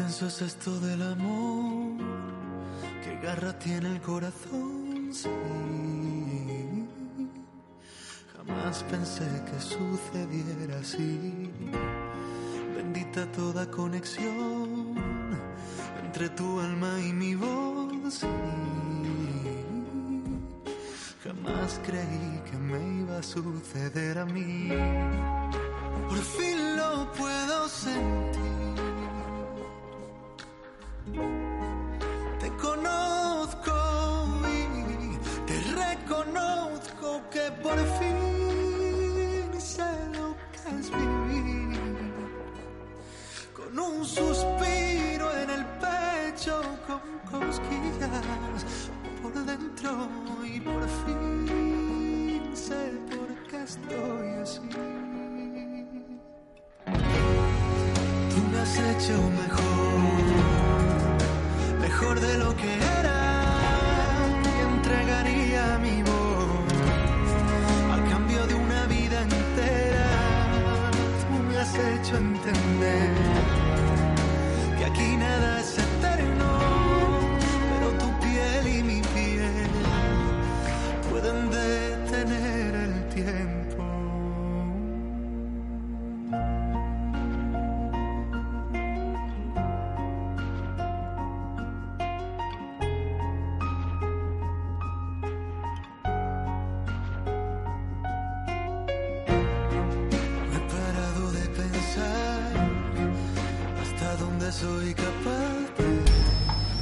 Intenso es esto del amor, qué garra tiene el corazón. Jamás pensé que sucediera así. Bendita toda conexión entre tu alma y mi voz, sí. Jamás creí que me iba a suceder a mí. Por fin lo puedo sentir. Te conozco y te reconozco que por fin sé lo que es vivir. Con un suspiro en el pecho, con cosquillas por dentro y por fin sé por qué estoy así. Tú me has hecho mejor mejor de lo que era y entregaría mi voz al cambio de una vida entera. Me has hecho entender que aquí nada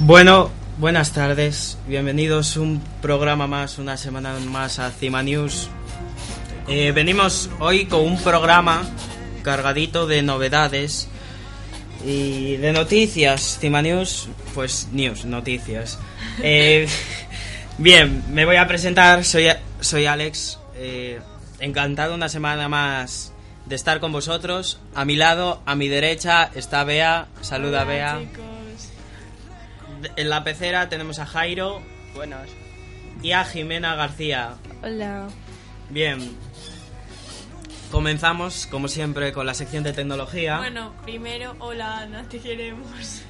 Bueno, buenas tardes, bienvenidos a un programa más, una semana más a Cima News. Eh, venimos hoy con un programa cargadito de novedades y de noticias. Cima News, pues news, noticias. Eh, bien, me voy a presentar, soy, soy Alex, eh, encantado una semana más de estar con vosotros. A mi lado, a mi derecha, está Bea, saluda Bea. En la pecera tenemos a Jairo. Buenas. Y a Jimena García. Hola. Bien. Comenzamos, como siempre, con la sección de tecnología. Bueno, primero, hola Ana, te queremos.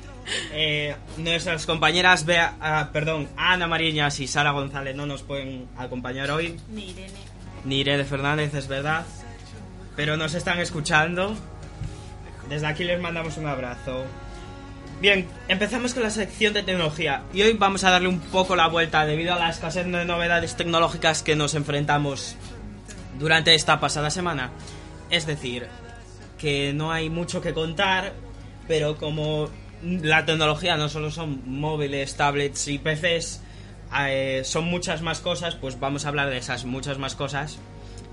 Eh, nuestras compañeras Bea, ah, perdón, Ana Mariñas y Sara González no nos pueden acompañar hoy. Ni Irene. Ni Irene Fernández, es verdad. Pero nos están escuchando. Desde aquí les mandamos un abrazo. Bien, empezamos con la sección de tecnología. Y hoy vamos a darle un poco la vuelta debido a la escasez de novedades tecnológicas que nos enfrentamos durante esta pasada semana. Es decir, que no hay mucho que contar, pero como la tecnología no solo son móviles, tablets y PCs, eh, son muchas más cosas, pues vamos a hablar de esas muchas más cosas.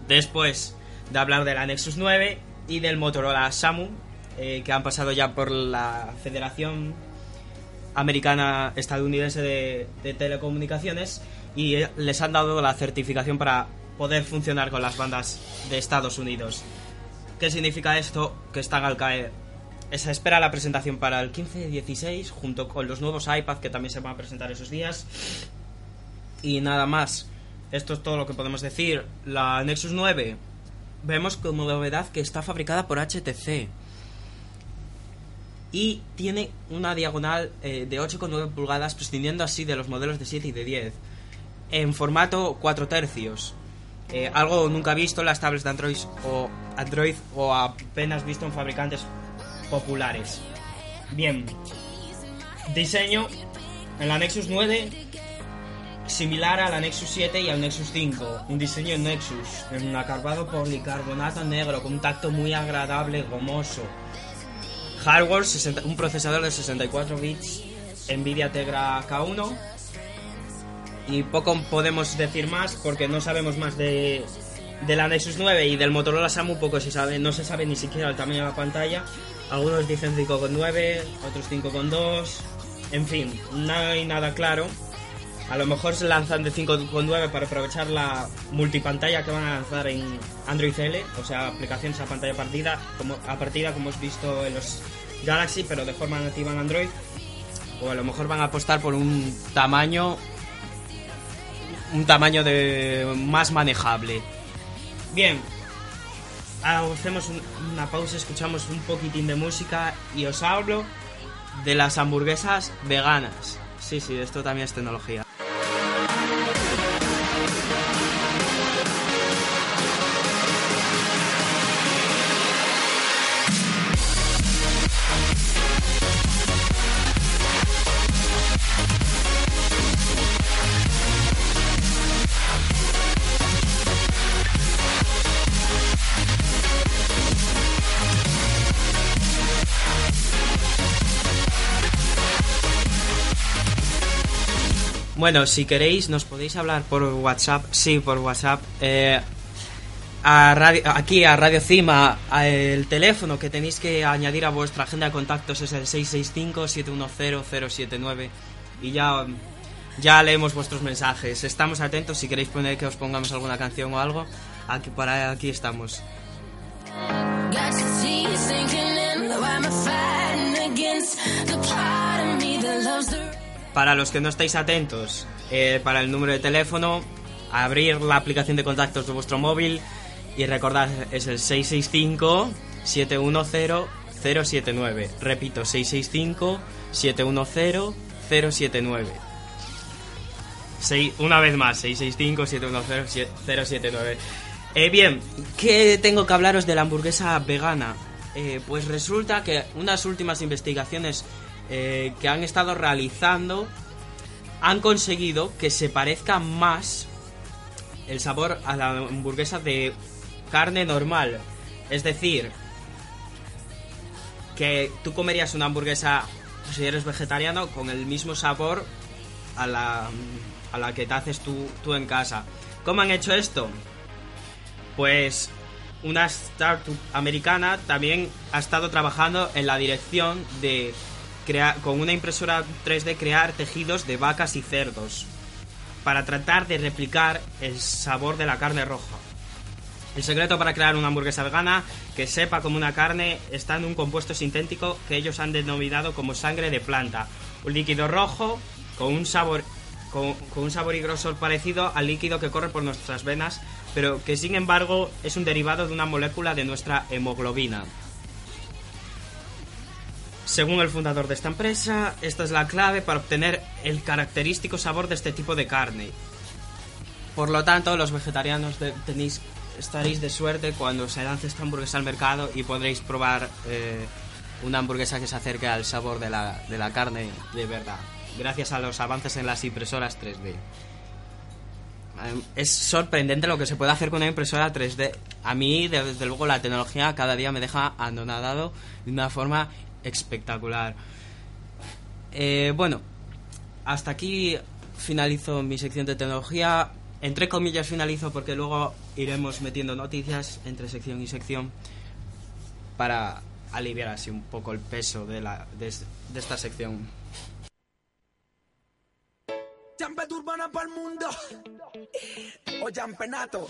Después de hablar de la Nexus 9 y del Motorola Samu, eh, que han pasado ya por la Federación Americana Estadounidense de, Telecomunicaciones y eh, les han dado la certificación para poder funcionar con las bandas de Estados Unidos. ¿Qué significa esto? Que están al caer. Se espera la presentación para el 15-16 junto con los nuevos iPad que también se van a presentar esos días. Y nada más. Esto es todo lo que podemos decir. La Nexus 9 vemos como novedad que está fabricada por HTC. Y tiene una diagonal eh, de 8,9 pulgadas, prescindiendo así de los modelos de 7 y de 10. En formato 4 tercios. Eh, algo nunca visto en las tablets de Android o, Android o apenas visto en fabricantes populares. Bien. Diseño en la Nexus 9 similar a la Nexus 7 y al Nexus 5. Un diseño en Nexus, en un acabado policarbonato negro con un tacto muy agradable, gomoso. Hardware, 60 un procesador de 64 bits Nvidia Tegra K1 y poco podemos decir más porque no sabemos más de, de la Nexus 9 y del Motorola Samu poco se sabe, no se sabe ni siquiera el tamaño de la pantalla. Algunos dicen 5,9, otros 5,2, en fin, no hay nada claro. A lo mejor se lanzan de 5,9 para aprovechar la multipantalla que van a lanzar en Android L, o sea, aplicaciones a pantalla partida, como, a partida como hemos visto en los Galaxy, pero de forma nativa en Android. O a lo mejor van a apostar por un tamaño un tamaño de más manejable. Bien, hacemos una pausa, escuchamos un poquitín de música y os hablo de las hamburguesas veganas. Sí, sí, esto también es tecnología. Bueno, si queréis, nos podéis hablar por WhatsApp. Sí, por WhatsApp. Eh, aquí a Radio Cima, el teléfono que tenéis que añadir a vuestra agenda de contactos es el 665-710-079. Y ya, ya leemos vuestros mensajes. Estamos atentos. Si queréis poner que os pongamos alguna canción o algo, aquí, para, aquí estamos. Para los que no estáis atentos, eh, para el número de teléfono, abrir la aplicación de contactos de vuestro móvil y recordad, es el 665-710-079. Repito, 665-710-079. una vez más, 665-710-079. Eh, bien, ¿qué tengo que hablaros de la hamburguesa vegana? Eh, pues resulta que unas últimas investigaciones eh, que han estado realizando han conseguido que se parezca más el sabor a la hamburguesa de carne normal. Es decir, que tú comerías una hamburguesa, si eres vegetariano, con el mismo sabor a la, a la que te haces tú, tú en casa. ¿Cómo han hecho esto? Pues una startup americana también ha estado trabajando en la dirección de con una impresora 3D crear tejidos de vacas y cerdos para tratar de replicar el sabor de la carne roja. El secreto para crear una hamburguesa vegana que sepa como una carne está en un compuesto sintético que ellos han denominado como sangre de planta, un líquido rojo con un sabor con, un sabor y grosor parecido al líquido que corre por nuestras venas, pero que sin embargo es un derivado de una molécula de nuestra hemoglobina. Según el fundador de esta empresa, esta es la clave para obtener el característico sabor de este tipo de carne. Por lo tanto, los vegetarianos tenéis, estaréis de suerte cuando se lance esta hamburguesa al mercado y podréis probar eh, una hamburguesa que se acerque al sabor de la, de la carne de verdad, gracias a los avances en las impresoras 3D. Em, es sorprendente lo que se puede hacer con una impresora 3D. A mí, desde luego, la tecnología cada día me deja anonadado de una forma espectacular. Eh, bueno, hasta aquí finalizo mi sección de tecnología. Entre comillas finalizo porque luego iremos metiendo noticias entre sección y sección para aliviar así un poco el peso de, la, de, esta sección. urbana para el mundo. O Jampenato.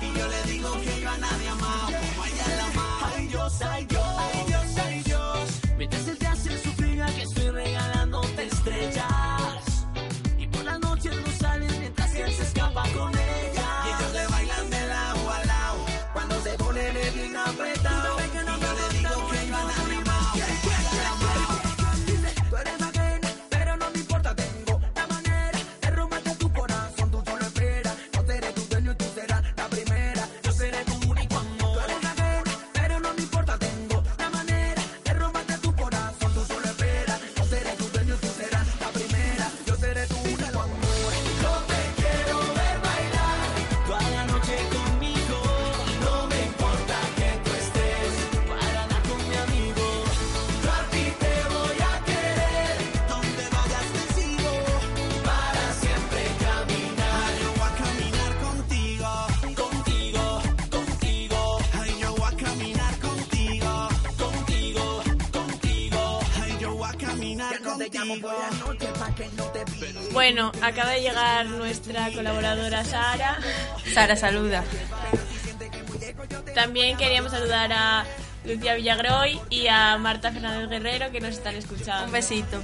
Y yo le digo que yo a nadie amado, ella la Dios, ay Dios, ay Dios, Bueno, acaba de llegar nuestra colaboradora Sara. Sara, saluda. También queríamos saludar a Lucía Villagroy y a Marta Fernández Guerrero que nos están escuchando. Un besito.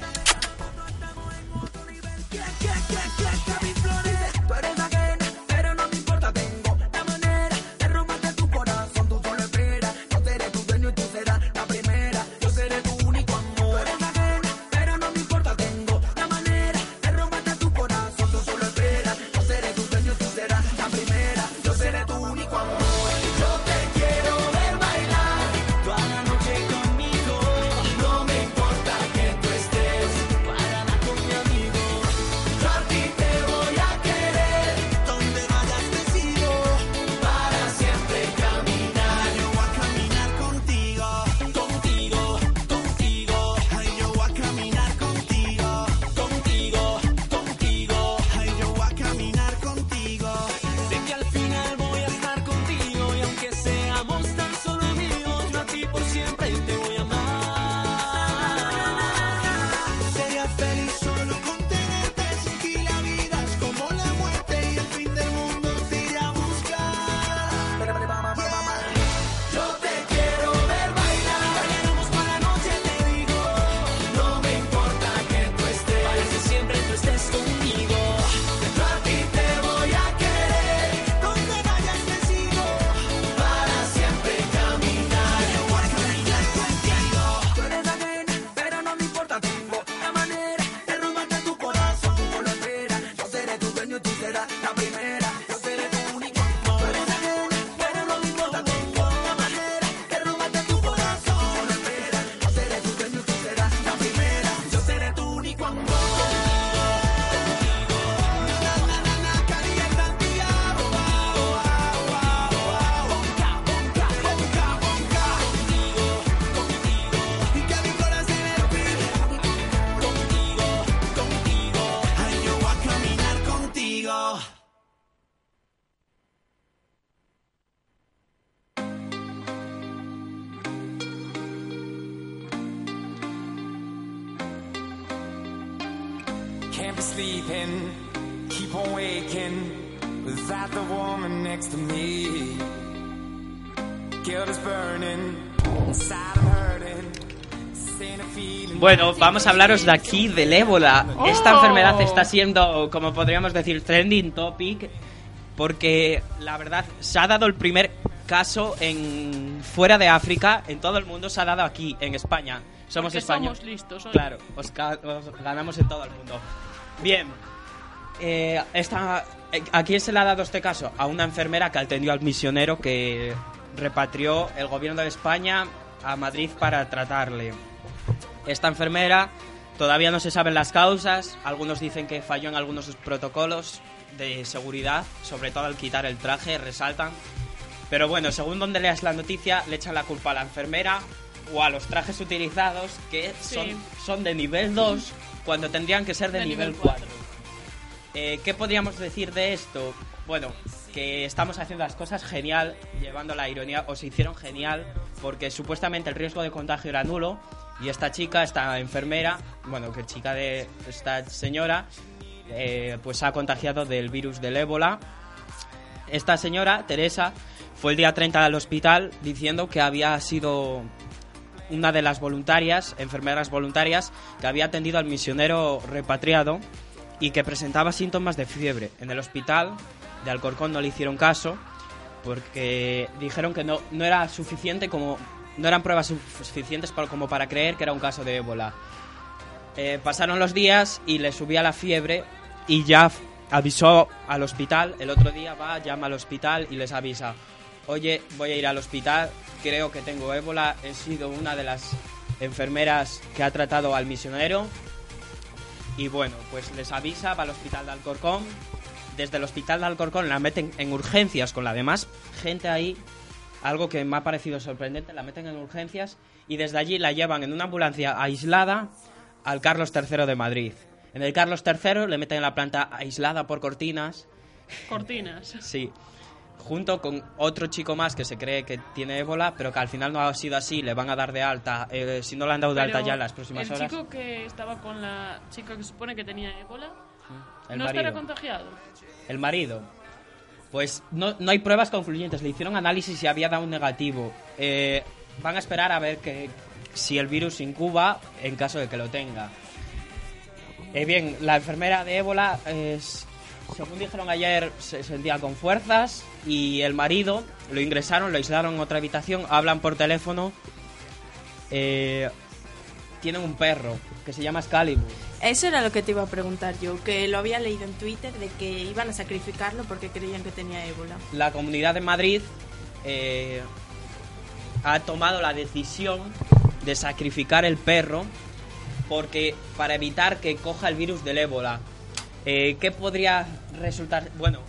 Vamos a hablaros de aquí del ébola. Esta enfermedad está siendo, como podríamos decir, trending topic porque la verdad se ha dado el primer caso en fuera de África, en todo el mundo se ha dado aquí en España. Somos Porque españoles. somos listos, oye. Claro, os, os ganamos en todo el mundo. Bien. Eh, esta, eh, ¿A quién se le ha dado este caso? A una enfermera que atendió al misionero que repatrió el gobierno de España a Madrid para tratarle. Esta enfermera todavía no se saben las causas, algunos dicen que falló en algunos protocolos de seguridad, sobre todo al quitar el traje, resaltan. Pero bueno, según donde leas la noticia, le echan la culpa a la enfermera o a los trajes utilizados que son, Sí. son de nivel 2 cuando tendrían que ser de, De nivel, nivel 4. Eh, ¿Qué podríamos decir de esto? Bueno, que estamos haciendo las cosas genial, llevando la ironía, o se hicieron genial, porque supuestamente el riesgo de contagio era nulo, y esta chica, esta enfermera, bueno, que chica de esta señora, eh, pues ha contagiado del virus del ébola. Esta señora, Teresa, fue el día 30 al hospital diciendo que había sido una de las voluntarias, enfermeras voluntarias, que había atendido al misionero repatriado y que presentaba síntomas de fiebre. En el hospital de Alcorcón no le hicieron caso porque dijeron que no, no era suficiente como no eran pruebas suficientes para- como para creer que era un caso de ébola. Eh, pasaron los días y le subía la fiebre y ya avisó al hospital. El otro día va, llama al hospital y les avisa, oye, voy a ir al hospital, creo que tengo ébola, he sido una de las enfermeras que ha tratado al misionero. Y bueno, pues les avisa, va al hospital de Alcorcón. Desde el hospital de Alcorcón la meten en urgencias con la demás gente ahí. Algo que me ha parecido sorprendente, la meten en urgencias y desde allí la llevan en una ambulancia aislada al Carlos III de Madrid. En el Carlos III le meten en la planta aislada por cortinas. Cortinas. Sí. junto con otro chico más que se cree que tiene ébola, pero que al final no ha sido así, le van a dar de alta, eh, si no le han dado de alta ya en las próximas el horas. chico que estaba con la chica que supone que tenía ébola, El ¿no marido. estará contagiado? El marido. Pues no, no hay pruebas concluyentes. Le hicieron análisis y había dado un negativo. Eh, van a esperar a ver que, si el virus incuba en caso de que lo tenga. Eh, bien, la enfermera de ébola, es- según dijeron ayer, se sentía con fuerzas y el marido lo ingresaron, lo aislaron en otra habitación, hablan por teléfono. Eh, tienen un perro que se llama Excalibur. Eso era lo que te iba a preguntar yo, que lo había leído en Twitter de que iban a sacrificarlo porque creían que tenía ébola. la Comunidad de Madrid eh, ha tomado la decisión de sacrificar el perro porque para evitar que coja el virus del ébola. Eh, ¿Qué podría resultar? Bueno,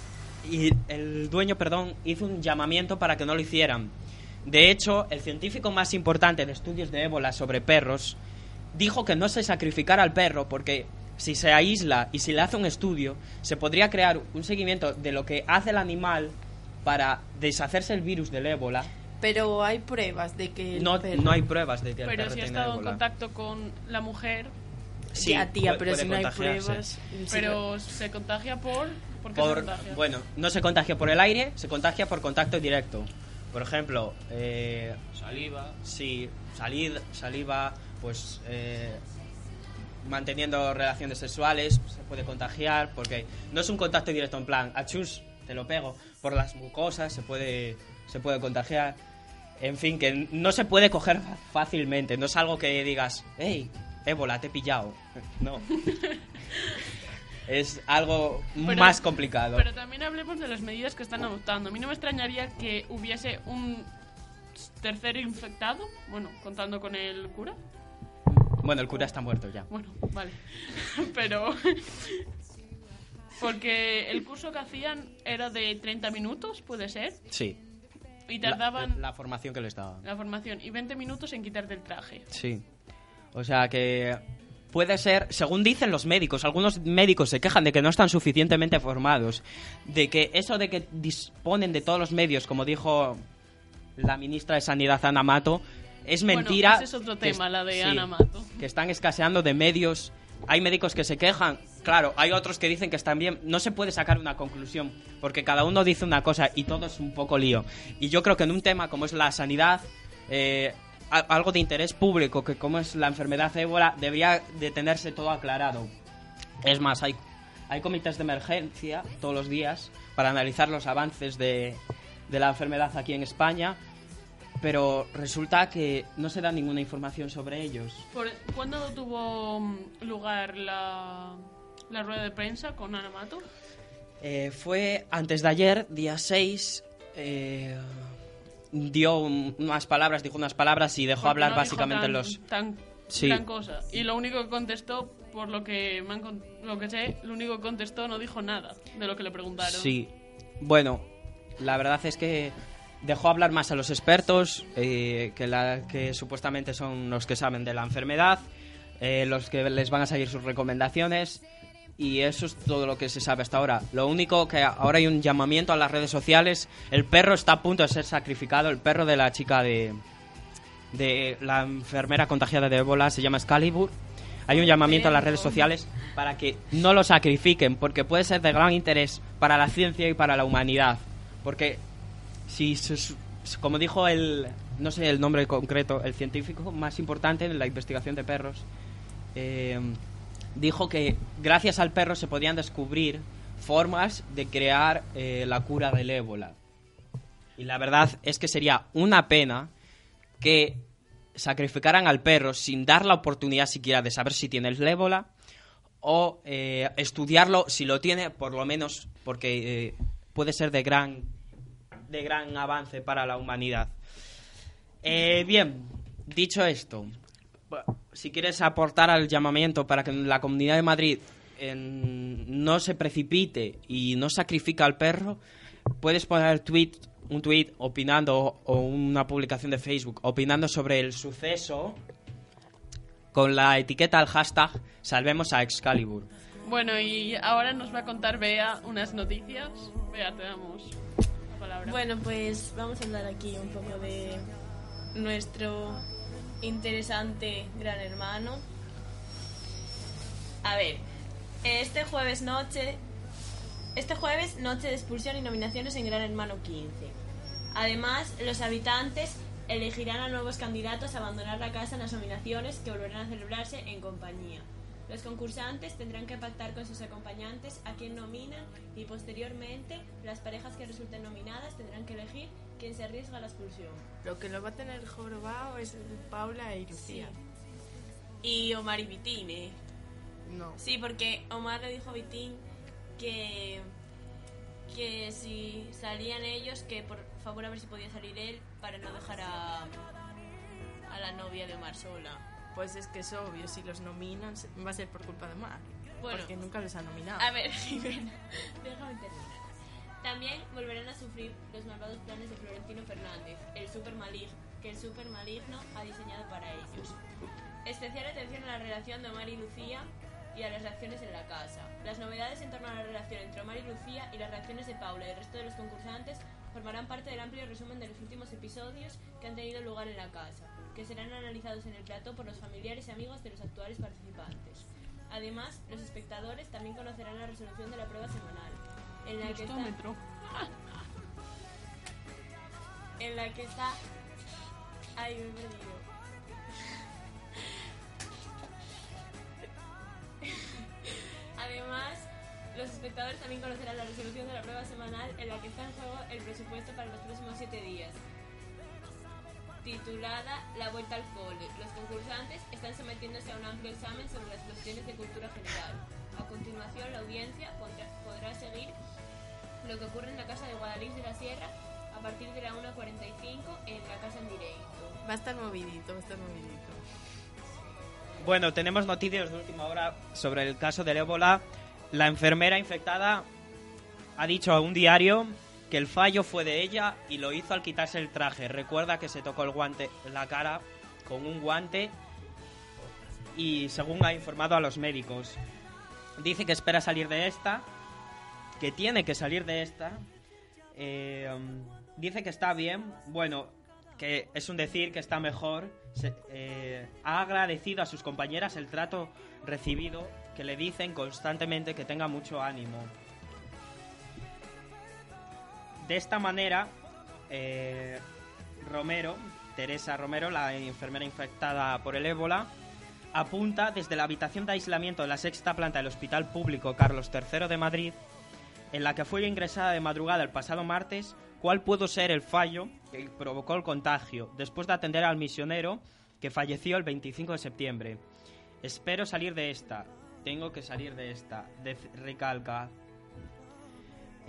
y el dueño, perdón, hizo un llamamiento para que no lo hicieran. De hecho, el científico más importante de estudios de ébola sobre perros dijo que no se sacrificara al perro porque si se aísla y si le hace un estudio, se podría crear un seguimiento de lo que hace el animal para deshacerse el virus del ébola. Pero hay pruebas de que el No, perro- no hay pruebas de que el Pero perro si ha estado en contacto con la mujer, Sí, Ya, tía, pero si no hay pruebas... pero se contagia por... ¿Por qué se Por, contagia? bueno, no se contagia por el aire, se contagia por contacto directo. Por ejemplo, eh, Saliva. sí, salid, saliva, pues eh, manteniendo relaciones sexuales se puede contagiar porque no es un contacto directo en plan, achus, te lo pego, por las mucosas se puede, se puede contagiar. En fin, que no se puede coger fácilmente, no es algo que digas, hey, ébola, te he pillado. No. es algo Pero- más complicado. Pero también hablemos de las medidas que están adoptando. A mí no me extrañaría que hubiese un tercero infectado, bueno, contando con el cura. Bueno, el cura está muerto ya. Bueno, vale. Pero... Porque el curso que hacían era de 30 minutos, puede ser, Sí. y La- tardaban la, formación que les daban. la formación y 20 minutos en quitarte el traje. Sí. O sea que puede ser, según dicen los médicos, algunos médicos se quejan de que no están suficientemente formados, de que eso de que disponen de todos los medios, como dijo la ministra de Sanidad Ana Mato, es Bueno, mentira. ese es otro que tema, es- la de sí, Ana Mato. Que están escaseando de medios. Hay médicos que se quejan, claro, hay otros que dicen que están bien. No se puede sacar una conclusión, porque cada uno dice una cosa y todo es un poco lío. Y yo creo que en un tema como es la sanidad, eh, algo de interés público, que como es la enfermedad ébola, debería de tenerse todo aclarado. Es más, hay, hay comités de emergencia todos los días para analizar los avances de, de la enfermedad aquí en España, pero resulta que no se da ninguna información sobre ellos. Por- ¿Cuándo tuvo mm, lugar la, la rueda de prensa con Ana Mato? Eh, fue antes de ayer, día 6, eh, dio un- unas palabras, dijo unas palabras y dejó Porque hablar no básicamente tan- los... Tan, Sí. gran cosa. Y lo único que contestó, por lo que, me han lo que sé, lo único que contestó no dijo nada de lo que le preguntaron. Sí, bueno, la verdad es que dejó hablar más a los expertos, eh, que, la, que supuestamente son los que saben de la enfermedad, eh, los que les van a seguir sus recomendaciones, y eso es todo lo que se sabe hasta ahora. Lo único que ahora hay un llamamiento a las redes sociales, el perro está a punto de ser sacrificado, el perro de la chica de, de la enfermera contagiada de ébola se llama Excalibur. Hay un llamamiento a las redes sociales para que no lo sacrifiquen, porque puede ser de gran interés para la ciencia y para la humanidad. Porque si, como dijo el, no sé el nombre concreto, el científico más importante en la investigación de perros, eh, dijo que gracias al perro se podían descubrir formas de crear eh, la cura del ébola. Y la verdad es que sería una pena que sacrificaran al perro sin dar la oportunidad siquiera de saber si tiene el ébola o eh, estudiarlo si lo tiene, por lo menos porque puede ser de gran, de gran avance para la humanidad. Eh, bien, dicho esto, si quieres aportar al llamamiento para que la Comunidad de Madrid no se precipite y no sacrifique al perro, puedes poner tweet, un tweet opinando o una publicación de Facebook opinando sobre el suceso con la etiqueta al hashtag Salvemos a Excalibur. Bueno, y ahora nos va a contar Bea unas noticias. Bea, te damos Bueno, pues vamos a hablar aquí un poco de nuestro interesante gran hermano. A ver, este jueves noche, este jueves noche de expulsión y nominaciones en Gran Hermano 15. Además, los habitantes elegirán a nuevos candidatos a abandonar la casa en las nominaciones que volverán a celebrarse en compañía. Los concursantes tendrán que pactar con sus acompañantes a quién nominan y posteriormente las parejas que resulten nominadas tendrán que elegir quién se arriesga a la expulsión. Lo que lo va a tener jorobado es Paula y Lucía. Y Omar y Vitín, ¿eh? No. Sí, porque Omar le dijo a Vitín que, que si salían ellos, que por favor a ver si podía salir él para no dejar a, a la novia de Omar sola. Pues es que es obvio, si los nominan va a ser por culpa de Mar. Bueno. Porque nunca les ha nominado. A ver, Jimena, déjame terminar. También volverán a sufrir los malvados planes de Florentino Fernández, el super maligno, que el super maligno ha diseñado para ellos. Especial atención a la relación de Omar y Lucía y a las reacciones en la casa. Las novedades en torno a la relación entre Omar y Lucía y las reacciones de Paula y el resto de los concursantes formarán parte del amplio resumen de los últimos episodios que han tenido lugar en la casa, que serán analizados en el plató por los familiares y amigos de los actuales participantes. Además, los espectadores también conocerán la resolución de la prueba semanal, en la que está, en la que está, ay, me he perdido. Además, los espectadores también conocerán la resolución de la prueba semanal en la que está en juego el presupuesto para los próximos siete días. Titulada La Vuelta al Cole. Los concursantes están sometiéndose a un amplio examen sobre las cuestiones de cultura general. A continuación, la audiencia podrá, podrá seguir lo que ocurre en la casa de Guadalix de la Sierra a partir de la 1.45 en la casa en directo. Va a estar movidito, va a estar movidito. Bueno, tenemos noticias de última hora sobre el caso del ébola. La enfermera infectada ha dicho a un diario que el fallo fue de ella y lo hizo al quitarse el traje. Recuerda que se tocó el guante, la cara con un guante y según ha informado a los médicos. Dice que espera salir de esta, que tiene que salir de esta. Eh, um, dice que está bien. Bueno, que es un decir que está mejor. Eh, ha agradecido a sus compañeras el trato recibido, que le dicen constantemente que tenga mucho ánimo. De esta manera, eh, Romero, Teresa Romero, la enfermera infectada por el ébola, apunta desde la habitación de aislamiento de la sexta planta del Hospital Público Carlos III de Madrid, en la que fue ingresada de madrugada el pasado martes, cuál pudo ser el fallo que provocó el contagio, después de atender al misionero que falleció el 25 de septiembre. Espero salir de esta. Tengo que salir de esta. recalca.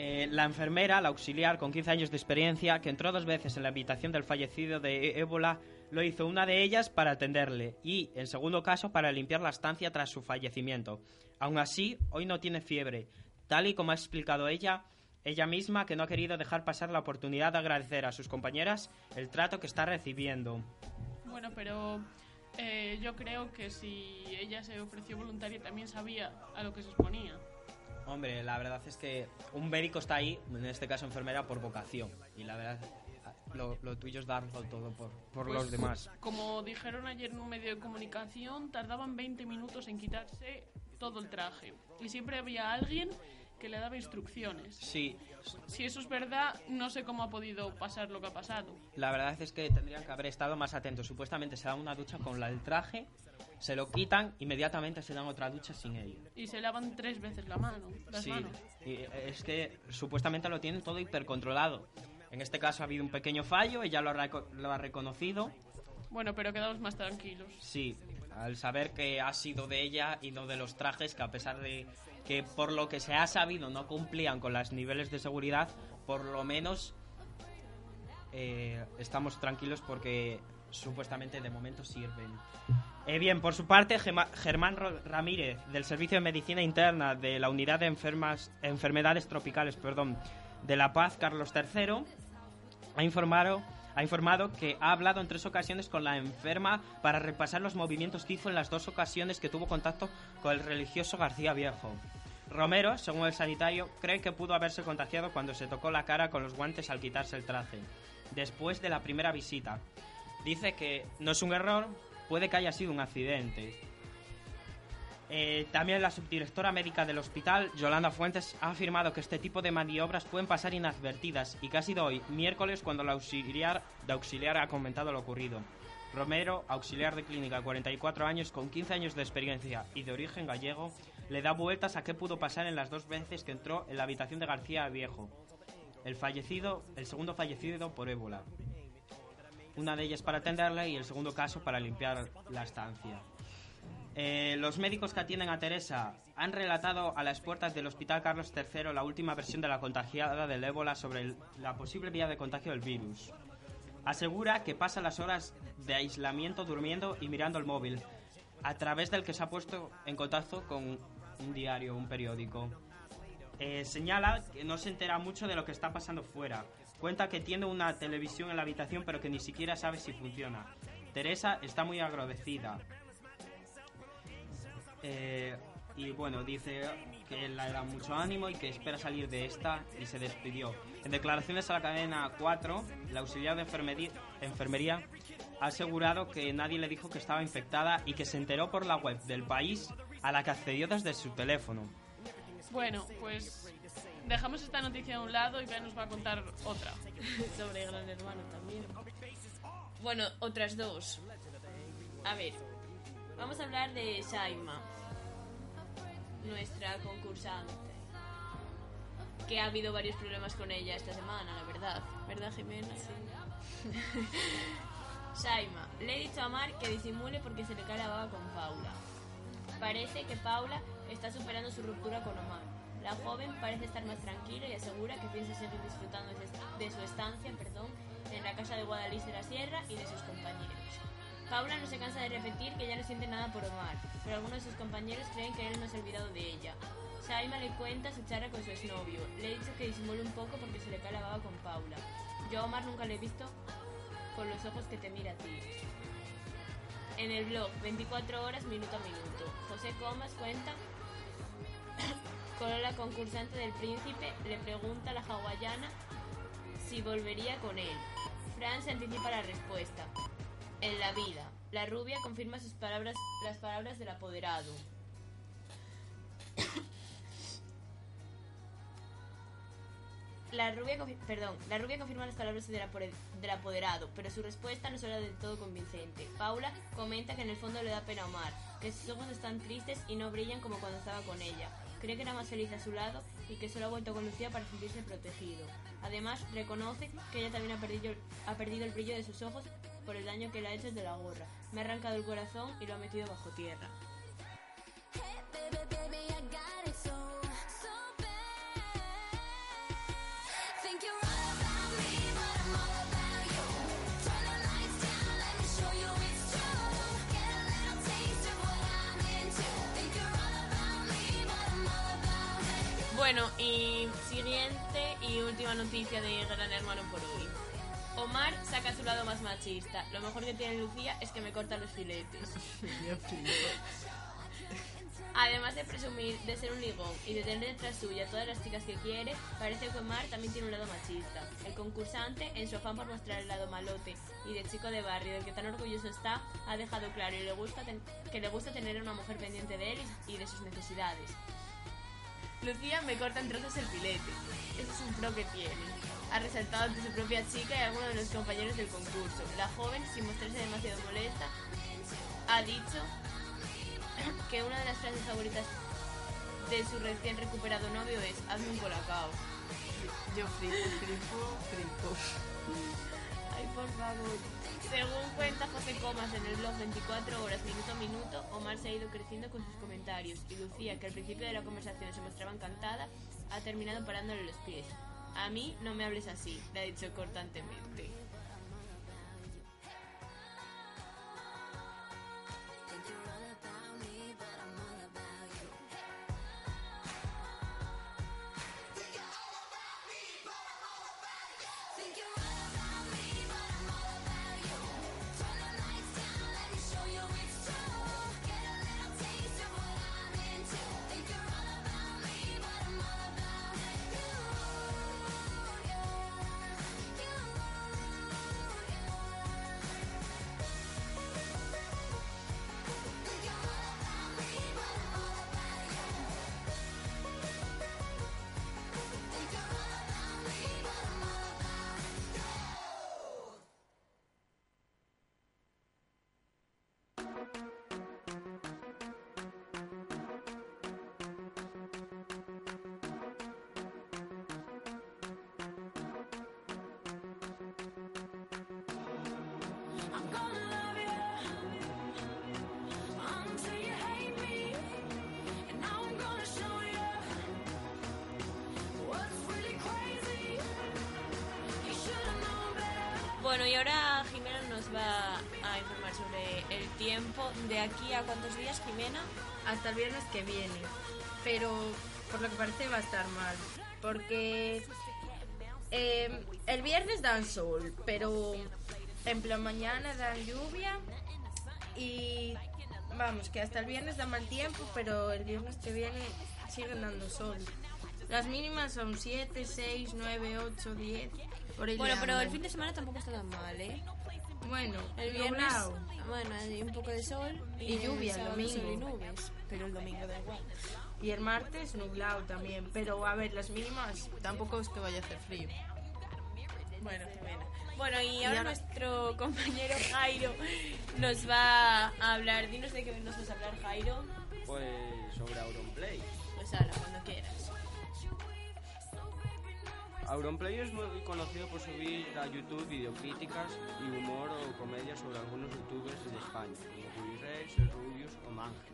Eh, la enfermera, la auxiliar con 15 años de experiencia, que entró dos veces en la habitación del fallecido de é- ébola, lo hizo una de ellas para atenderle y, en segundo caso, para limpiar la estancia tras su fallecimiento. Aún así, hoy no tiene fiebre, tal y como ha explicado ella, ella misma que no ha querido dejar pasar la oportunidad de agradecer a sus compañeras el trato que está recibiendo. Bueno, pero eh, yo creo que si ella se ofreció voluntaria también sabía a lo que se exponía. Hombre, la verdad es que un médico está ahí, en este caso enfermera, por vocación. Y la verdad, lo, lo tuyo es darlo todo por, por Pues, los demás. Como dijeron ayer en un medio de comunicación, tardaban 20 minutos en quitarse todo el traje. Y siempre había alguien que le daba instrucciones. Sí, Si eso es verdad, no sé cómo ha podido pasar lo que ha pasado. la verdad es que tendrían que haber estado más atentos. Supuestamente se dan una ducha con la del traje, se lo quitan, inmediatamente se dan otra ducha sin ello. Y se lavan tres veces la mano, las Sí, manos. y es que supuestamente lo tienen todo hipercontrolado. En este caso ha habido un pequeño fallo, ella lo ha, lo ha reconocido. Bueno, pero quedamos más tranquilos. Sí, al saber que ha sido de ella y no de los trajes, que a pesar de que por lo que se ha sabido no cumplían con los niveles de seguridad, por lo menos eh, estamos tranquilos porque supuestamente de momento sirven. Eh, bien, por su parte, Germán Ramírez, del Servicio de Medicina Interna de la Unidad de Enfermas, Enfermedades Tropicales perdón, de La Paz, Carlos III, ha informado, ha informado que ha hablado en tres ocasiones con la enferma para repasar los movimientos que hizo en las dos ocasiones que tuvo contacto con el religioso García Viejo. Romero, según el sanitario, cree que pudo haberse contagiado cuando se tocó la cara con los guantes al quitarse el traje, después de la primera visita. Dice que no es un error, puede que haya sido un accidente. Eh, también la subdirectora médica del hospital, Yolanda Fuentes, ha afirmado que este tipo de maniobras pueden pasar inadvertidas y que ha sido hoy, miércoles, cuando la auxiliar, de auxiliar ha comentado lo ocurrido. Romero, auxiliar de clínica, 44 años, con 15 años de experiencia y de origen gallego, le da vueltas a qué pudo pasar en las dos veces que entró en la habitación de García Viejo. El fallecido, el segundo fallecido por ébola. Una de ellas para atenderle y el segundo caso para limpiar la estancia. Eh, los médicos que atienden a Teresa han relatado a las puertas del Hospital Carlos III la última versión de la contagiada del ébola sobre la posible vía de contagio del virus. Asegura que pasa las horas de aislamiento durmiendo y mirando el móvil, a través del que se ha puesto en contacto con un diario, un periódico. Eh, señala que no se entera mucho de lo que está pasando fuera. Cuenta que tiene una televisión en la habitación pero que ni siquiera sabe si funciona. Teresa está muy agradecida. Eh, y bueno, dice que le da mucho ánimo y que espera salir de esta y se despidió. En declaraciones a la cadena 4, la auxiliar de enfermería, enfermería ha asegurado que nadie le dijo que estaba infectada y que se enteró por la web del país a la que accedió desde su teléfono. Bueno, pues dejamos esta noticia a un lado y Ben nos va a contar otra. Sobre Gran Hermano también. Bueno, otras dos. A ver, vamos a hablar de Saima, nuestra concursante. Que ha habido varios problemas con ella esta semana, la verdad. ¿Verdad, Jimena? Sí. Saima, le he dicho a Mar que disimule porque se le cae la baba con Paula. Parece que Paula está superando su ruptura con Omar. La joven parece estar más tranquila y asegura que piensa seguir disfrutando de su- estancia perdón, en la casa de Guadalís de la Sierra y de sus compañeros. Paula no se cansa de repetir que ya no siente nada por Omar, pero algunos de sus compañeros creen que él no se ha olvidado de ella. Saima le cuenta su charla con su exnovio. Le he dicho que disimule un poco porque se le cae la baba con Paula. Yo a Omar nunca le he visto con los ojos que te mira a ti. En el blog 24 horas minuto a minuto, José Comas cuenta con la concursante del príncipe le pregunta a la hawaiana si volvería con él. Fran anticipa la respuesta. En la vida, la rubia confirma sus palabras, las palabras del apoderado. La rubia, perdón, la rubia confirma las palabras del apoderado, pero su respuesta no será del todo convincente. Paula comenta que en el fondo le da pena a Omar, que sus ojos están tristes y no brillan como cuando estaba con ella. Cree que era más feliz a su lado y que solo ha vuelto con Lucía para sentirse protegido. Además, reconoce que ella también ha perdido, ha perdido el brillo de sus ojos por el daño que le ha hecho desde la gorra. Me ha arrancado el corazón y lo ha metido bajo tierra. Bueno, y siguiente y última noticia de Gran Hermano por hoy. Omar saca su lado más machista. Lo mejor que tiene Lucía es que me corta los filetes. Además de presumir de ser un ligón y de tener detrás suya todas las chicas que quiere, parece que Omar también tiene un lado machista. El concursante, en su afán por mostrar el lado malote y de chico de barrio del que tan orgulloso está, ha dejado claro y le gusta ten- que le gusta tener a una mujer pendiente de él y de sus necesidades. Lucía me corta en trozos el filete. Ese es un pro que tiene. Ha resaltado ante su propia chica y algunos de los compañeros del concurso. La joven, sin mostrarse demasiado molesta, ha dicho que una de las frases favoritas de su recién recuperado novio es hazme un colacao. Yo flipo, flipo, flipo. Por favor. Según cuenta José Comas en el blog 24 horas minuto a minuto, Omar se ha ido creciendo con sus comentarios y Lucía, que al principio de la conversación se mostraba encantada, ha terminado parándole los pies. A mí no me hables así, le ha dicho cortantemente. Bueno, y ahora Jimena nos va a informar sobre el tiempo. ¿De aquí a cuántos días, Jimena? hasta el viernes que viene. Pero por lo que parece va a estar mal. Porque eh, el viernes dan sol, pero en plan mañana dan lluvia. Y vamos, que hasta el viernes da mal tiempo, pero el viernes que viene siguen dando sol. Las mínimas son 7, 6, 9, 8, 10. Bueno, pero el fin de semana tampoco está tan mal, ¿eh? Bueno, El viernes, bueno, hay un poco de sol Y el lluvia el domingo. sol y nubes, pero el domingo da igual. Y el martes nublado también. Pero a ver, las mínimas tampoco es que vaya a hacer frío. Bueno, Jimena. Bueno, y ahora, ahora- nuestro compañero Jairo nos va a hablar. Dinos de qué nos vas a hablar, Jairo. Pues sobre Auronplay. Pues ahora, cuando quieras. Auronplay es muy conocido por subir a YouTube videocríticas y humor o comedia sobre algunos youtubers de España, como Rex, el Rubius o Manje.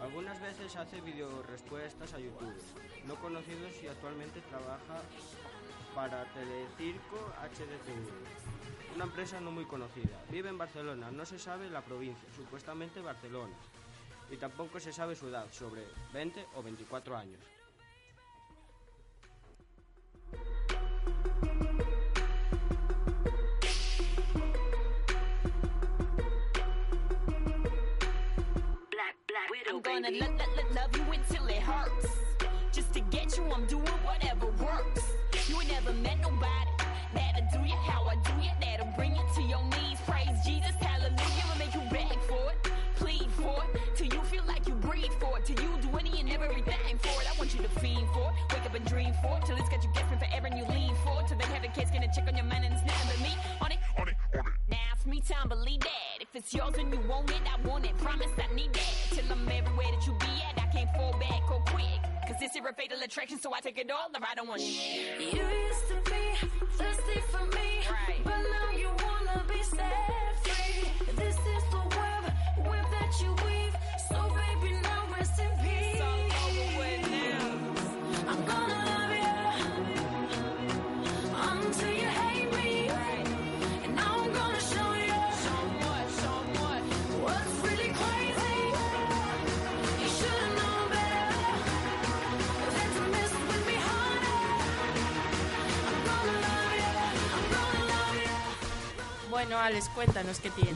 Algunas veces hace videorespuestas a youtubers no conocidos y actualmente trabaja para Telecirco HDTV, una empresa no muy conocida. Vive en Barcelona, no se sabe la provincia, supuestamente Barcelona, y tampoco se sabe su edad, sobre 20 o 24 años. Gonna lo- lo- lo- love you until it hurts. Just to get you, I'm doing whatever works. You ain't never met nobody that'll do you how I do you. That'll bring you to your knees. Praise Jesus, hallelujah, and make you beg for it, plead for it, till you feel like you breathe for it, till you do any and everything for it. I want you to fiend for it, wake up and dream for it, till it's got you guessing forever and you lean for it, till they have a kids gonna check on your man and it's never me on it. On it, on it. Now it's me time, believe that. If it's yours and you want it, I want it. Promise I need that. Till I'm everywhere that you be at, I can't fall back or quick. Cause this is a fatal attraction, so I take it all or I don't want shit. You used to be thirsty for me, Right. but now you wanna be set free. This is the web, web that you weave. So baby, now rest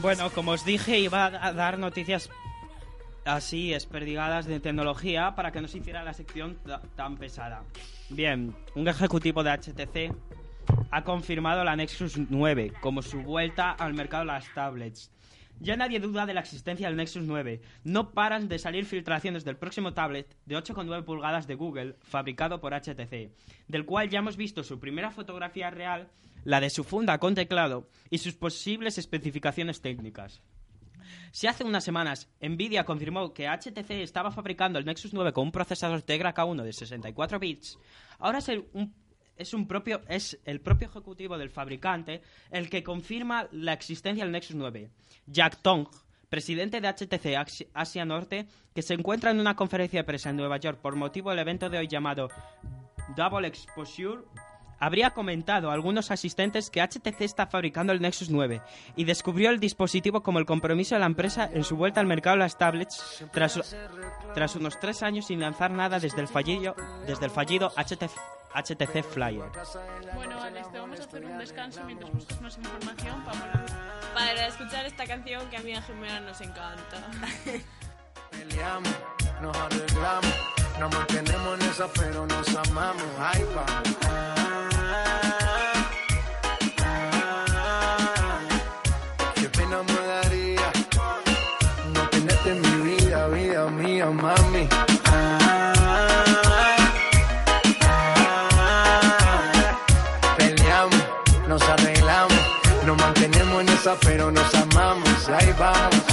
Bueno, como os dije, iba a dar noticias así esperdigadas de tecnología para que no se hiciera la sección ta- tan pesada. Bien, un ejecutivo de HTC ha confirmado la Nexus 9 como su vuelta al mercado de las tablets. Ya nadie duda de la existencia del Nexus 9. No paran de salir filtraciones del próximo tablet de 8,9 pulgadas de Google, fabricado por HTC, del cual ya hemos visto su primera fotografía real, la de su funda con teclado y sus posibles especificaciones técnicas. Si hace unas semanas Nvidia confirmó que HTC estaba fabricando el Nexus 9 con un procesador Tegra K1 de 64 bits, ahora es el, propio, es el propio ejecutivo del fabricante el que confirma la existencia del Nexus 9. Jack Tong, presidente de HTC Asia Norte, que se encuentra en una conferencia de prensa en Nueva York por motivo del evento de hoy llamado Double Exposure, habría comentado a algunos asistentes que HTC está fabricando el Nexus 9 y descubrió el dispositivo como el compromiso de la empresa en su vuelta al mercado de las tablets tras, tras unos tres años sin lanzar nada desde el fallido, desde el fallido HTC, HTC Flyer. Bueno, Alex, te vamos a hacer un descanso mientras buscas más información para Para escuchar esta canción que a mí a Jimena nos encanta. peleamos, nos arreglamos, nos mantenemos en esa, pero nos amamos. Ay, Qué pena me daría no tenerte en mi vida, vida mía, mami. Peleamos, nos arreglamos, nos mantenemos en esa, pero nos amamos. Ahí vamos.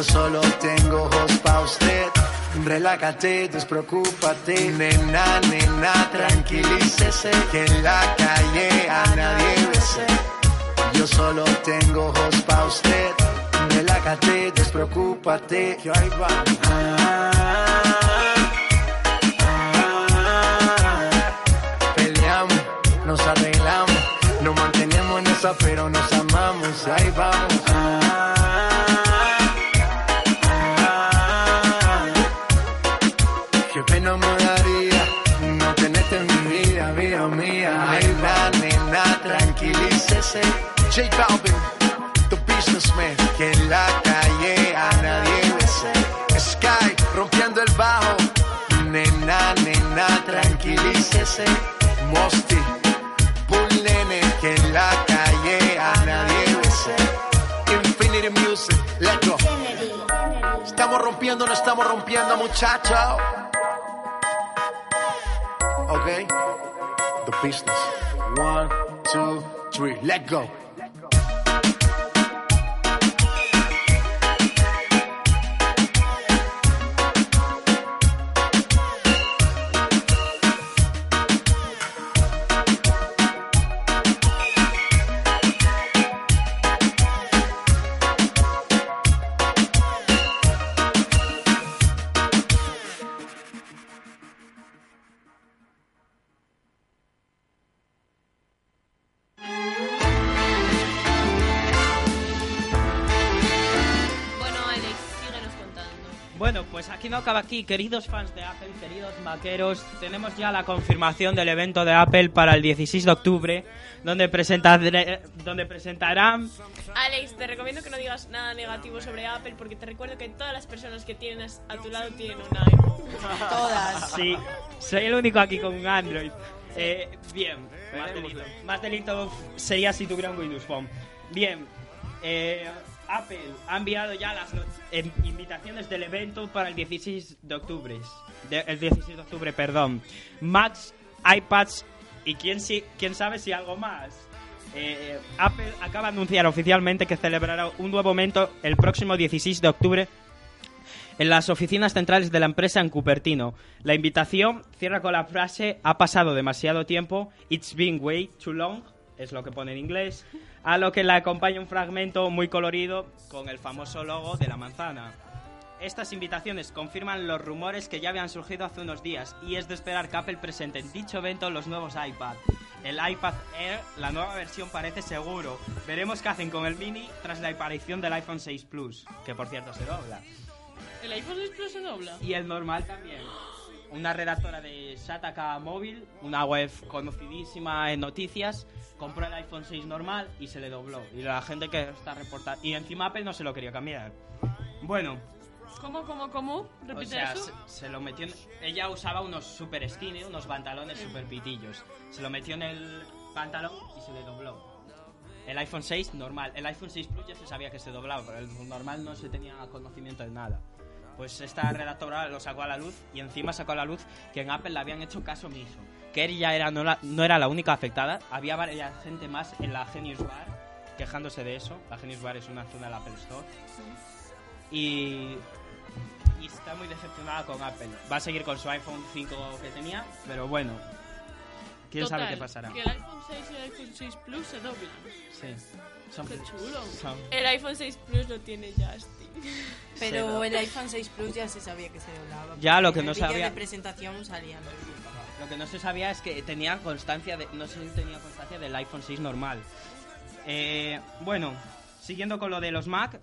Yo solo tengo ojos pa' usted. Relájate, despreocúpate, nena, nena, tranquilícese, que en la calle a nadie bese. Yo solo tengo ojos pa' usted. Relájate, despreocúpate, que ahí va. Peleamos, nos arreglamos, nos mantenemos en esa, pero nos amamos, ahí vamos. J Balvin, the businessman, que en la calle a nadie bese. Sky, rompiendo el bajo. Nena, nena, tranquilícese. Mosty, Bull Nene, que en la calle a nadie. Infinity Music, let's go. Estamos rompiendo, no estamos rompiendo, muchachos. Okay? The business. One, two, three, let go. No acaba aquí, queridos fans de Apple, queridos maqueros, tenemos ya la confirmación del evento de Apple para el 16 de octubre, donde, presentarán Alex, te recomiendo que no digas nada negativo sobre Apple porque te recuerdo que todas las personas que tienes a tu lado tienen un iPhone. Todas. Sí, soy el único aquí con un Android. Eh, bien, más delito. Más delito sería si tuviera un Windows Phone. Bien, eh, Apple ha enviado ya las invitaciones del evento para el 16 de octubre. El 16 de octubre, perdón. Macs, iPads y quién, si, quién sabe si algo más. Eh, Apple acaba de anunciar oficialmente que celebrará un nuevo evento el próximo 16 de octubre en las oficinas centrales de la empresa en Cupertino. La invitación cierra con la frase ha pasado demasiado tiempo, it's been way too long, es lo que pone en inglés, a lo que le acompaña un fragmento muy colorido con el famoso logo de la manzana. Estas invitaciones confirman los rumores que ya habían surgido hace unos días y es de esperar que Apple presente en dicho evento los nuevos iPad. El iPad Air, la nueva versión parece seguro. Veremos qué hacen con el mini tras la aparición del iPhone 6 Plus, que por cierto se dobla. ¿El iPhone 6 Plus se dobla? Y el normal también. Una redactora de Shataka Móvil, una web conocidísima en noticias, compró el iPhone 6 normal y se le dobló. Y la gente que está reportando... Y encima Apple no se lo quería cambiar. Bueno, ¿Cómo, cómo, cómo? o ¿Repite sea, eso? se, se lo metió en- Ella usaba unos super skinny, unos pantalones super pitillos. Se lo metió en el pantalón y se le dobló. El iPhone 6 normal. El iPhone 6 Plus ya se sabía que se doblaba, pero el normal no se tenía conocimiento de nada. Pues esta redactora lo sacó a la luz y encima sacó a la luz que en Apple le habían hecho caso omiso. Que ella era, no, la- no era la única afectada, había varias gente más en la Genius Bar quejándose de eso. La Genius Bar es una zona del Apple Store. Y, y está muy decepcionada con Apple. Va a seguir con su iPhone 5 que tenía, pero bueno. quién sabe Total, qué pasará. Que el iPhone 6 y el iPhone 6 Plus se doblan. Sí. Son- Qué chulo. son- El iPhone 6 Plus lo tiene ya. Pero el iPhone 6 Plus ya se sabía que se doblaba. Ya, lo que no sabía- de presentación salían. Lo que no se sabía es que tenía constancia de. No sé si tenía constancia del iPhone 6 normal. Eh, bueno, siguiendo con lo de los Mac,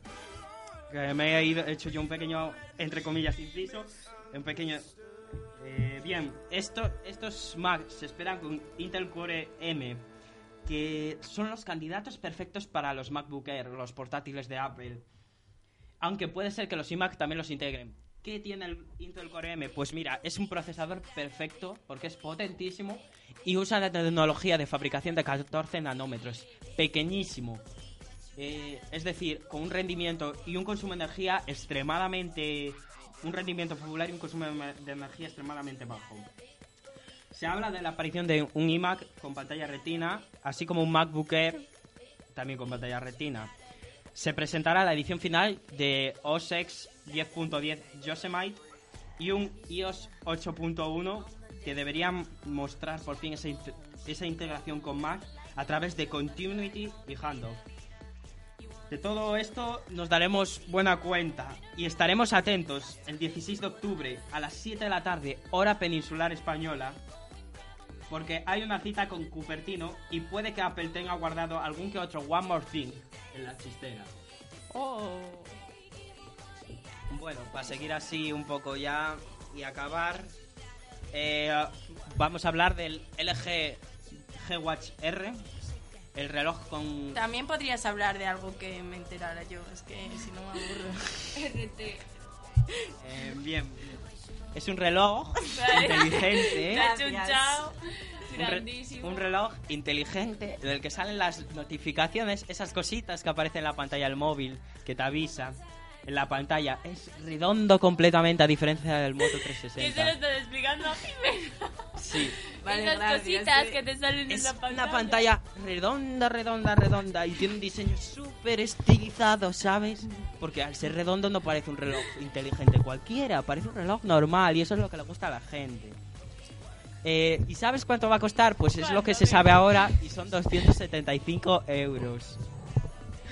que me he ido- he hecho yo un pequeño, entre comillas, inciso. Un pequeño. eh, bien, esto, estos Mac se esperan con Intel Core M, que son los candidatos perfectos para los MacBook Air, los portátiles de Apple. Aunque puede ser que los iMac también los integren. ¿Qué tiene el Intel Core M? Pues mira, es un procesador perfecto porque es potentísimo y usa la tecnología de fabricación de 14 nanómetros. Pequeñísimo. Eh, es decir, con un rendimiento y un consumo de energía extremadamente... Un rendimiento popular y un consumo de energía extremadamente bajo. Se habla de la aparición de un iMac con pantalla retina, así como un MacBook Air también con pantalla retina. Se presentará la edición final de OS X 10.10 Yosemite y un iOS 8.1 que deberían mostrar por fin esa, esa integración con Mac a través de Continuity y Handoff. De todo esto nos daremos buena cuenta y estaremos atentos el 16 de octubre a las 7 de la tarde, hora peninsular española, porque hay una cita con Cupertino y puede que Apple tenga guardado algún que otro One More Thing en la chistera. Oh. Bueno, para seguir así un poco ya y acabar, eh, vamos a hablar del LG G-Watch R, el reloj con... También podrías hablar de algo que me enterara yo, es que si no me aburro. RT. eh, bien, es un reloj inteligente. Un, re- un reloj inteligente del que salen las notificaciones, esas cositas que aparecen en la pantalla del móvil, que te avisa. En la pantalla es redondo completamente a diferencia del Moto Que se lo 360. estoy explicando a Jimena. Sí. Vale, Esas gracias, cositas que te salen Es en la pantalla. una pantalla redonda, redonda, redonda y tiene un diseño súper estilizado, ¿sabes? Porque al ser redondo no parece un reloj inteligente cualquiera, parece un reloj normal y eso es lo que le gusta a la gente. Eh, ¿Y sabes cuánto va a costar? Pues es lo que se sabe ahora y son 275 euros.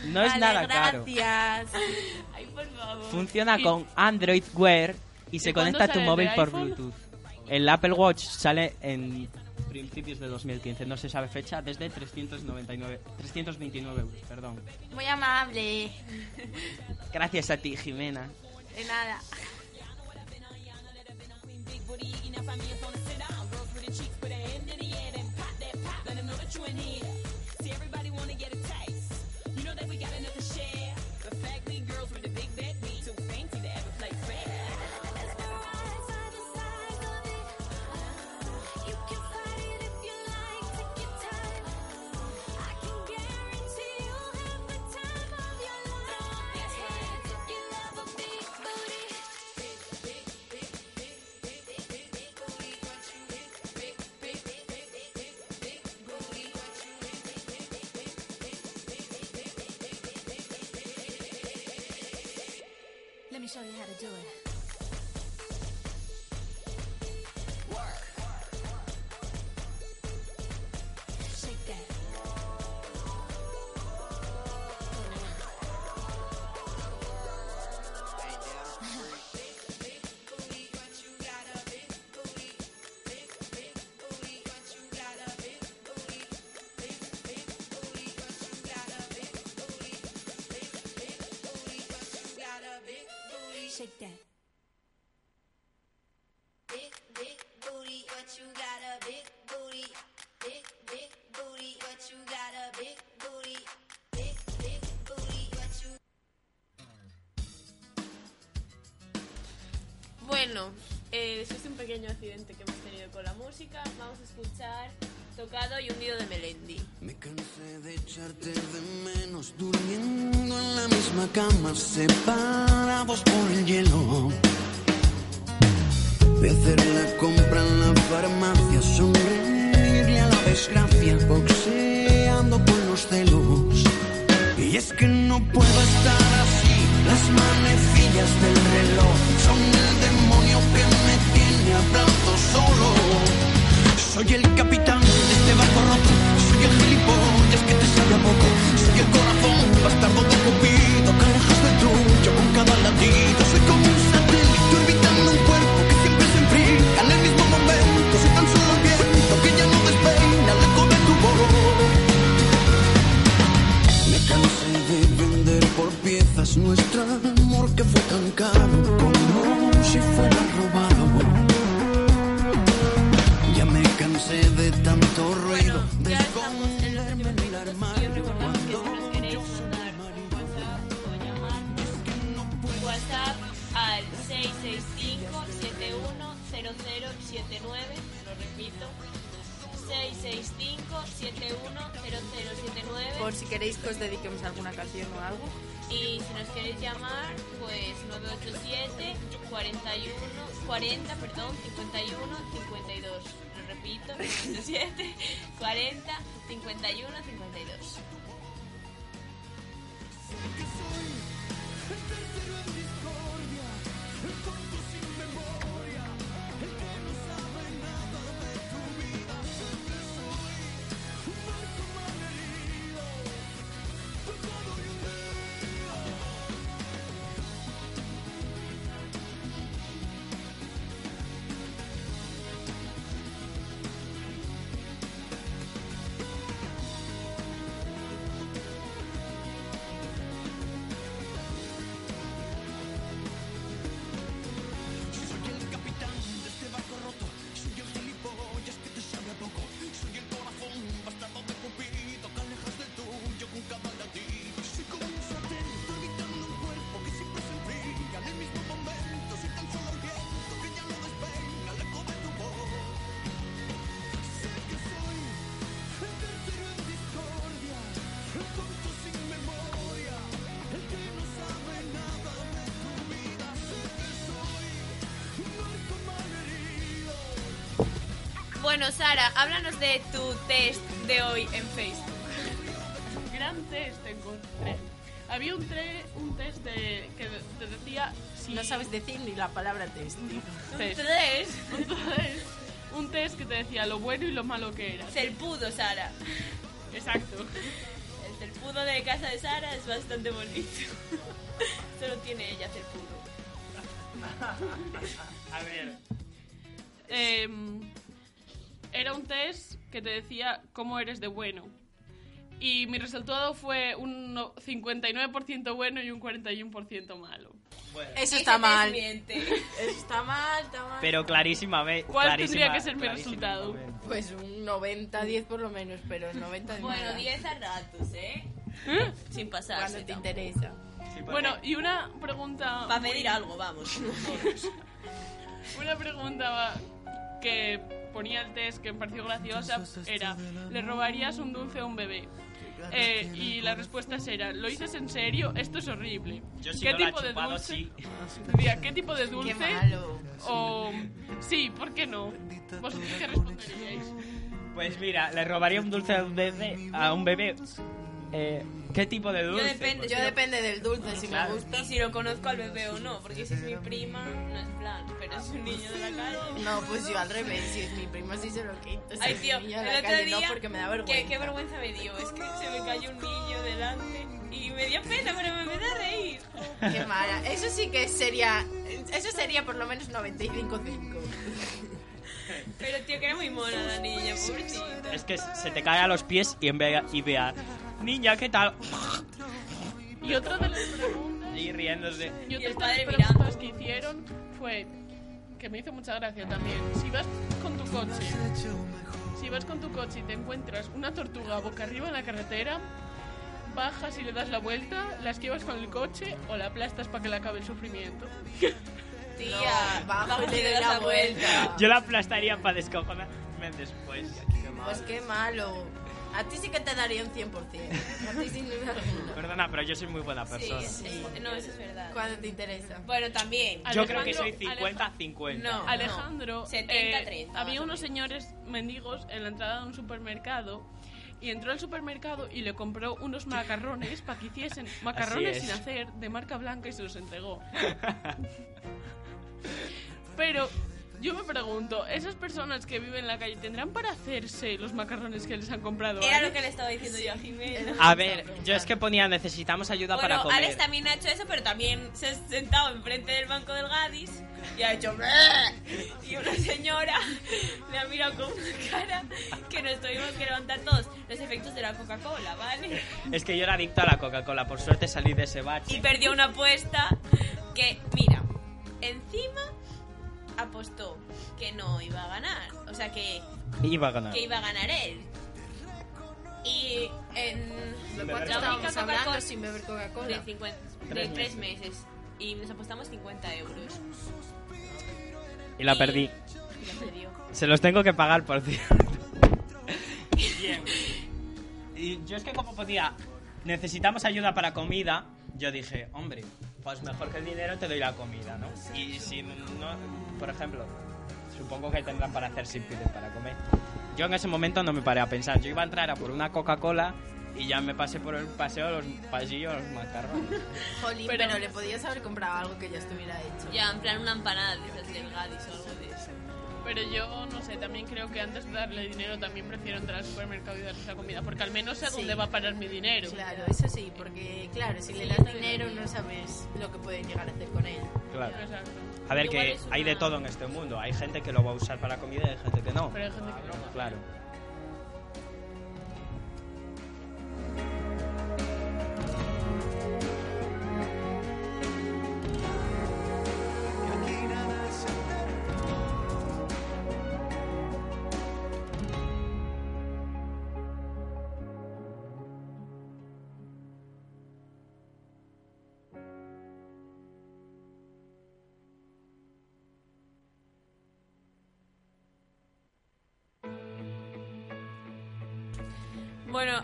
No es Vale, nada caro. gracias. Ay, por favor. Funciona con Android Wear y se ¿Y cuándo conecta a tu móvil por? Bluetooth. El Apple Watch sale en principios de 2015, no se sabe fecha, desde 399, 329 euros, perdón. Muy amable. Gracias a ti, Jimena. De nada. we got enough to share. The fact we girls with the big bad beat. Shake that. Big, big booty, what you got a big booty. Big, big booty, what you got a big booty. Big, big booty, what you Bueno, eh, después de un pequeño accidente que hemos tenido con la música, vamos a escuchar Tocado y Hundido de Melendi. Me cansé de echarte de menos durmiendo en la misma cama, separados por el hielo. De hacer la compra en la farmacia, sonreírle a la desgracia, boxeando con los celos. Y es que no puedo estar así, las manecillas del reloj son el demonio que me tiene hablando solo. Soy el capitán We'll 665-710079, lo repito, 665-710079. Por si queréis que os dediquemos a alguna canción o algo. Y si nos queréis llamar, pues 987 41 40, perdón, 51 52. Lo repito, 987 40 51 52. Bueno, Sara, háblanos de tu test de hoy en Facebook. Gran test encontré. Había un, tre- un test de, que te decía si... No sabes decir ni la palabra test. Un test. Un test que te decía lo bueno y lo malo que era. Felpudo, Sara. Exacto. El felpudo de casa de Sara es bastante bonito. Solo tiene ella felpudo. A ver. Em, era un test que te decía cómo eres de bueno. Y mi resultado fue un no- 59% bueno y un 41% malo. Eso está mal. Eso está mal, está mal. Pero clarísimamente. ¿Cuál tendría que ser mi resultado? Pues un 90-10 por lo menos, pero el 90 Bueno, 10 a ratos, ¿eh? Sin pasarse. Cuando te interesa. Bueno, y una pregunta... Para pedir algo, vamos. Una pregunta que ponía el test que me pareció graciosa era, ¿le robarías un dulce a un bebé? Eh, y la respuesta era, ¿lo dices en serio? Esto es horrible. Yo ¿Qué no la he tipo de chupado, dulce? sí. ¿qué tipo de dulce? O sí, ¿por qué no? ¿Vosotros qué responderíais? Pues mira, le robaría un dulce a un bebé. A un bebé. Eh, ¿Qué tipo de dulce? depende, Yo si lo- depende del dulce, si Claro. me gusta. Y si lo conozco al bebé o no, porque si es mi prima, no es plan, pero es un niño de la calle. No, pues yo al revés, si es mi prima sí se lo quito. Si Ay, tío, el otro calle día. no, porque me da vergüenza. ¿qué, qué vergüenza me dio? Es que se me cayó un niño delante y me dio pena, pero me empecé a reír. Qué mala. Eso sí que sería. Eso sería por lo menos 95-5. Pero tío, que era muy mona la niña, pobrecita. Es que se te cae a los pies y en vez y vea, niña, ¿qué tal? Y otra de las preguntas... Y riéndose. Y otra de las preguntas que hicieron fue, que me hizo mucha gracia también, si vas con tu coche, si vas con tu coche y te encuentras una tortuga boca arriba en la carretera, bajas y le das la vuelta, la esquivas con el coche o la aplastas para que le acabe el sufrimiento. Tía, No, bajo y le das la vuelta. Yo la aplastaría para descojonarme después. Pues qué malo. A ti sí que te daría un 100%. A ti sin duda alguna. Perdona, pero yo soy muy buena Sí, persona. sí. No, eso es verdad. Cuando te interesa. Bueno, también. Yo creo que soy Alejandro- 50-50. No. Alejandro, 70, eh, 30, había unos señores mendigos en la entrada de un supermercado y entró al supermercado y le compró unos macarrones para que hiciesen macarrones es. sin hacer de marca blanca y se los entregó. Pero yo me pregunto, ¿esas personas que viven en la calle tendrán para hacerse los macarrones que les han comprado? Era Alex? lo que le estaba diciendo yo a Jimena. A ver, yo es que ponía necesitamos ayuda para Bueno, comer. Alex también ha hecho eso, pero también se ha sentado enfrente del banco del Gadis y ha hecho y una señora le ha mirado con una cara que nos tuvimos que levantar todos los efectos de la Coca-Cola, ¿vale? Es que yo era adicto a la Coca-Cola, por suerte salí de ese bache. Y perdió una apuesta que, mira, encima apostó que no iba a ganar, o sea que, Iba a ganar. que iba a ganar él. Y En lo beber estábamos hablando sin beber Coca-Cola. De, 50, de Tres meses. Y nos apostamos 50 euros. Y la perdí. Y la perdió. Se los tengo que pagar, por cierto. Bien. Y yo es que como podía... Necesitamos ayuda para comida. Yo dije, hombre, pues mejor que el dinero te doy la comida, ¿no? Y si no... Por ejemplo, supongo que tendrán para hacer si piden para comer. Yo en ese momento no me paré a pensar. Yo iba a entrar a por una Coca-Cola y ya me pasé por el paseo, los pasillos, los macarrones. Jolín, pero, le podías haber comprado algo que ya estuviera hecho. Ya, en plan una empanada esas del Gadis o algo de eso. Pero yo, no sé, también creo que antes de darle dinero también prefiero entrar al supermercado y darles la comida, porque al menos sé Sí. dónde va a parar mi dinero. Claro, eso sí, porque claro, si le das dinero no sabes lo que pueden llegar a hacer con él. Claro. Exacto. A ver, Igual que hay de todo en este mundo. Hay gente que lo va a usar para comida y hay gente que no. Pero hay gente que no. Claro.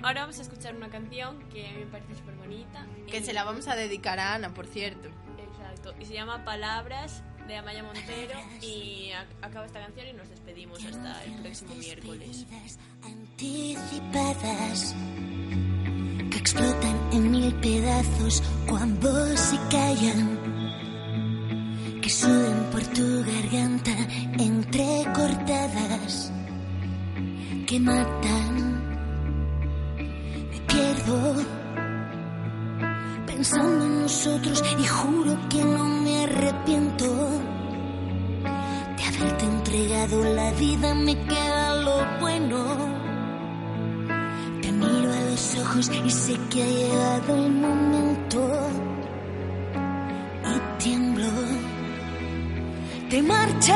Ahora vamos a escuchar una canción que a mí me parece súper bonita. Que se la vamos a dedicar a Ana, por cierto. Exacto. Y se llama Palabras de Amaya Montero. Y acaba esta canción y nos despedimos hasta el próximo miércoles. anticipadas que explotan en mil pedazos cuando se callan, que suben por tu garganta entrecortadas, que matan. Nosotros y juro que no me arrepiento de haberte entregado la vida. Me queda lo bueno. Te miro a los ojos y sé que ha llegado el momento. Y tiemblo. Te marchas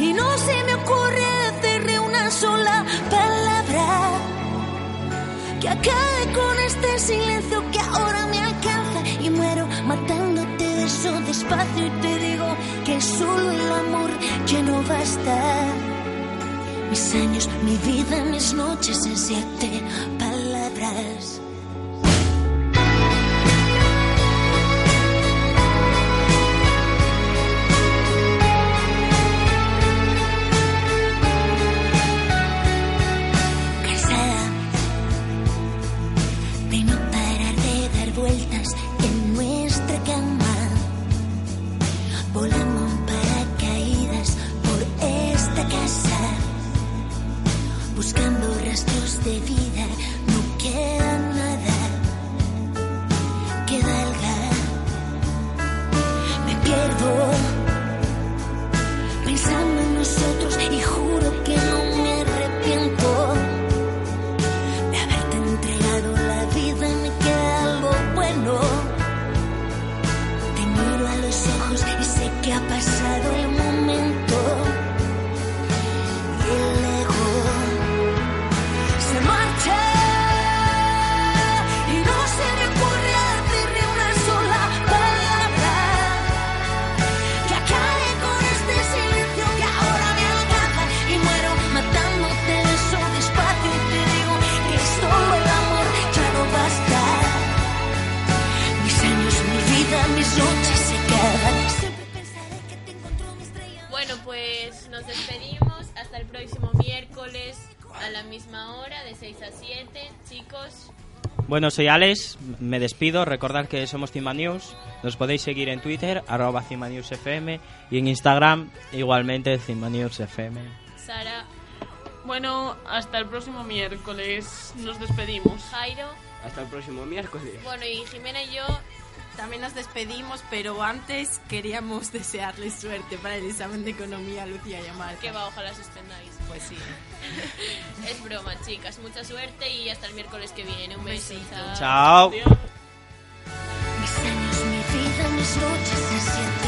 y no se me ocurre decirle una sola palabra que acabe con este silencio que ahora ya no basta. Mis años, mi vida, mis noches en siete palabras. De 6 a 7. Chicos, Bueno, soy Alex, me despido. Recordad que somos Cima News. Nos podéis seguir en Twitter, arroba Cima News FM. Y en Instagram, igualmente, Cima News FM. Sara, Bueno, hasta el próximo miércoles. Nos despedimos. Jairo. Hasta el próximo miércoles. Bueno, y Jimena y yo También nos despedimos, pero antes queríamos desearles suerte para el examen de economía, Lucía y Amarca. que va, ojalá suspendáis. Pues sí. Es broma, chicas. Mucha suerte y hasta el miércoles que viene. Un beso. Chao. Chao. Mis años, mi vida, mis noches